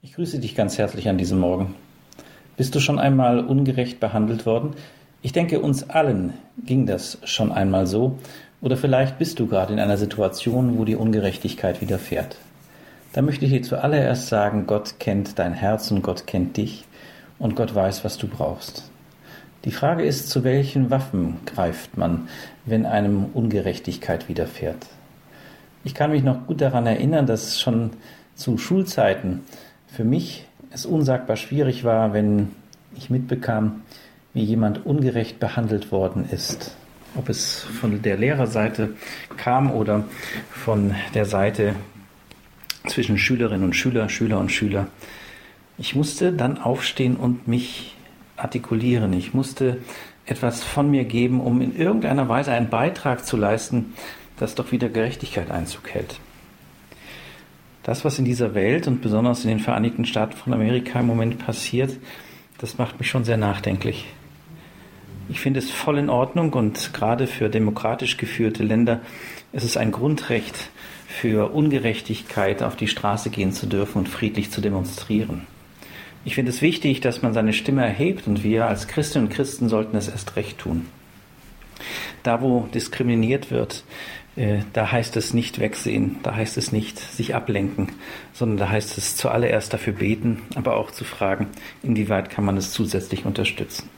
Ich grüße dich ganz herzlich an diesem Morgen. Bist du schon einmal ungerecht behandelt worden? Ich denke, uns allen ging das schon einmal so. Oder vielleicht bist du gerade in einer Situation, wo die Ungerechtigkeit widerfährt. Da möchte ich dir zuallererst sagen, Gott kennt dein Herz und Gott kennt dich und Gott weiß, was du brauchst. Die Frage ist, zu welchen Waffen greift man, wenn einem Ungerechtigkeit widerfährt? Ich kann mich noch gut daran erinnern, dass schon zu Schulzeiten für mich es unsagbar schwierig war, wenn ich mitbekam, wie jemand ungerecht behandelt worden ist. Ob es von der Lehrerseite kam oder von der Seite zwischen Schülerinnen und Schüler, Schüler und Schüler. Ich musste dann aufstehen und mich artikulieren. Ich musste etwas von mir geben, um in irgendeiner Weise einen Beitrag zu leisten, dass doch wieder Gerechtigkeit Einzug hält. Das, was in dieser Welt und besonders in den Vereinigten Staaten von Amerika im Moment passiert, das macht mich schon sehr nachdenklich. Ich finde es voll in Ordnung und gerade für demokratisch geführte Länder ist es ein Grundrecht, für Ungerechtigkeit auf die Straße gehen zu dürfen und friedlich zu demonstrieren. Ich finde es wichtig, dass man seine Stimme erhebt und wir als Christinnen und Christen sollten es erst recht tun. Da, wo diskriminiert wird, äh, da heißt es nicht wegsehen, da heißt es nicht sich ablenken, sondern da heißt es zuallererst dafür beten, aber auch zu fragen, inwieweit kann man es zusätzlich unterstützen.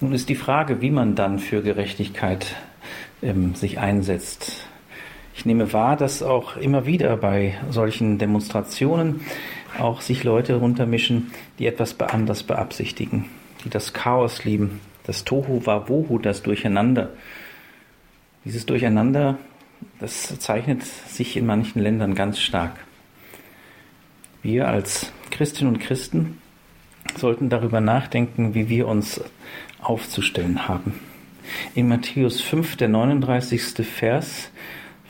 Nun ist die Frage, wie man dann für Gerechtigkeit ähm, sich einsetzt. Ich nehme wahr, dass auch immer wieder bei solchen Demonstrationen auch sich Leute runtermischen, die etwas anders beabsichtigen, die das Chaos lieben, das Tohu Wabohu, das Durcheinander, dieses Durcheinander, das zeichnet sich in manchen Ländern ganz stark. Wir als Christinnen und Christen sollten darüber nachdenken, wie wir uns aufzustellen haben. In Matthäus 5, der 39. Vers,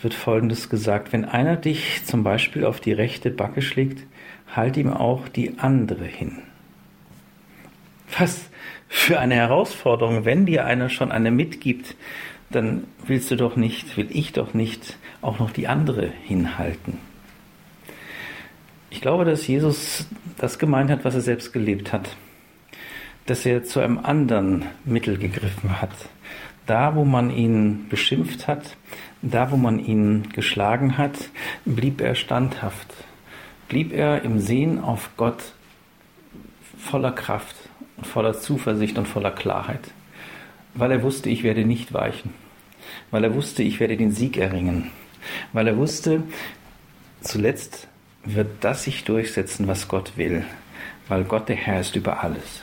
wird Folgendes gesagt. Wenn einer dich zum Beispiel auf die rechte Backe schlägt, halt ihm auch die andere hin. Was für eine Herausforderung, wenn dir einer schon eine mitgibt dann willst du doch nicht, will ich doch nicht auch noch die andere hinhalten. Ich glaube, dass Jesus das gemeint hat, was er selbst gelebt hat. Dass er zu einem anderen Mittel gegriffen hat. Da, wo man ihn beschimpft hat, da, wo man ihn geschlagen hat, blieb er standhaft. Blieb er im Sehen auf Gott voller Kraft voller Zuversicht und voller Klarheit. Weil er wusste, ich werde nicht weichen weil er wusste, ich werde den Sieg erringen, weil er wusste, zuletzt wird das sich durchsetzen, was Gott will, weil Gott der Herr ist über alles.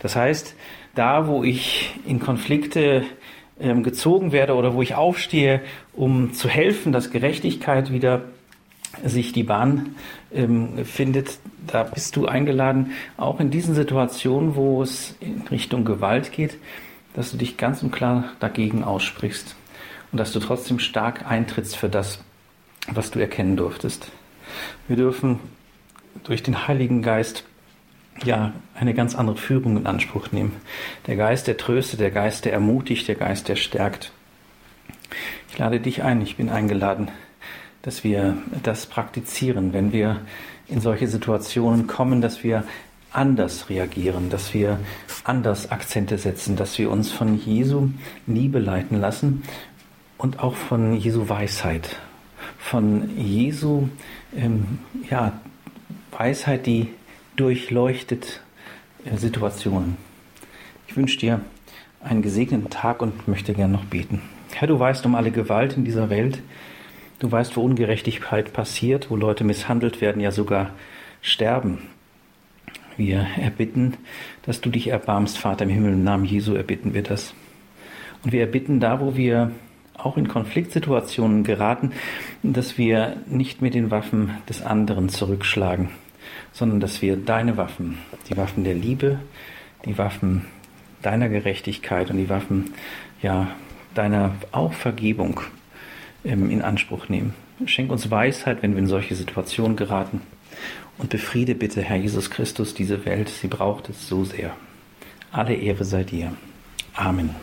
Das heißt, da, wo ich in Konflikte ähm, gezogen werde oder wo ich aufstehe, um zu helfen, dass Gerechtigkeit wieder sich die Bahn ähm, findet, da bist du eingeladen, auch in diesen Situationen, wo es in Richtung Gewalt geht, dass du dich ganz und klar dagegen aussprichst und dass du trotzdem stark eintrittst für das, was du erkennen durftest. Wir dürfen durch den Heiligen Geist ja eine ganz andere Führung in Anspruch nehmen. Der Geist, der tröstet, der Geist, der ermutigt, der Geist, der stärkt. Ich lade dich ein, ich bin eingeladen, dass wir das praktizieren, wenn wir in solche Situationen kommen, dass wir anders reagieren, dass wir anders Akzente setzen, dass wir uns von Jesu Liebe leiten lassen und auch von Jesu Weisheit, von Jesu ähm, ja, Weisheit, die durchleuchtet äh, Situationen. Ich wünsche dir einen gesegneten Tag und möchte gern noch beten. Herr, du weißt um alle Gewalt in dieser Welt. Du weißt, wo Ungerechtigkeit passiert, wo Leute misshandelt werden, ja sogar sterben. Wir erbitten, dass du dich erbarmst, Vater im Himmel, im Namen Jesu erbitten wir das. Und wir erbitten da, wo wir auch in Konfliktsituationen geraten, dass wir nicht mit den Waffen des anderen zurückschlagen, sondern dass wir deine Waffen, die Waffen der Liebe, die Waffen deiner Gerechtigkeit und die Waffen ja deiner auch Vergebung in Anspruch nehmen. Schenk uns Weisheit, wenn wir in solche Situationen geraten und befriede bitte, Herr Jesus Christus, diese Welt. Sie braucht es so sehr. Alle Ehre sei dir. Amen.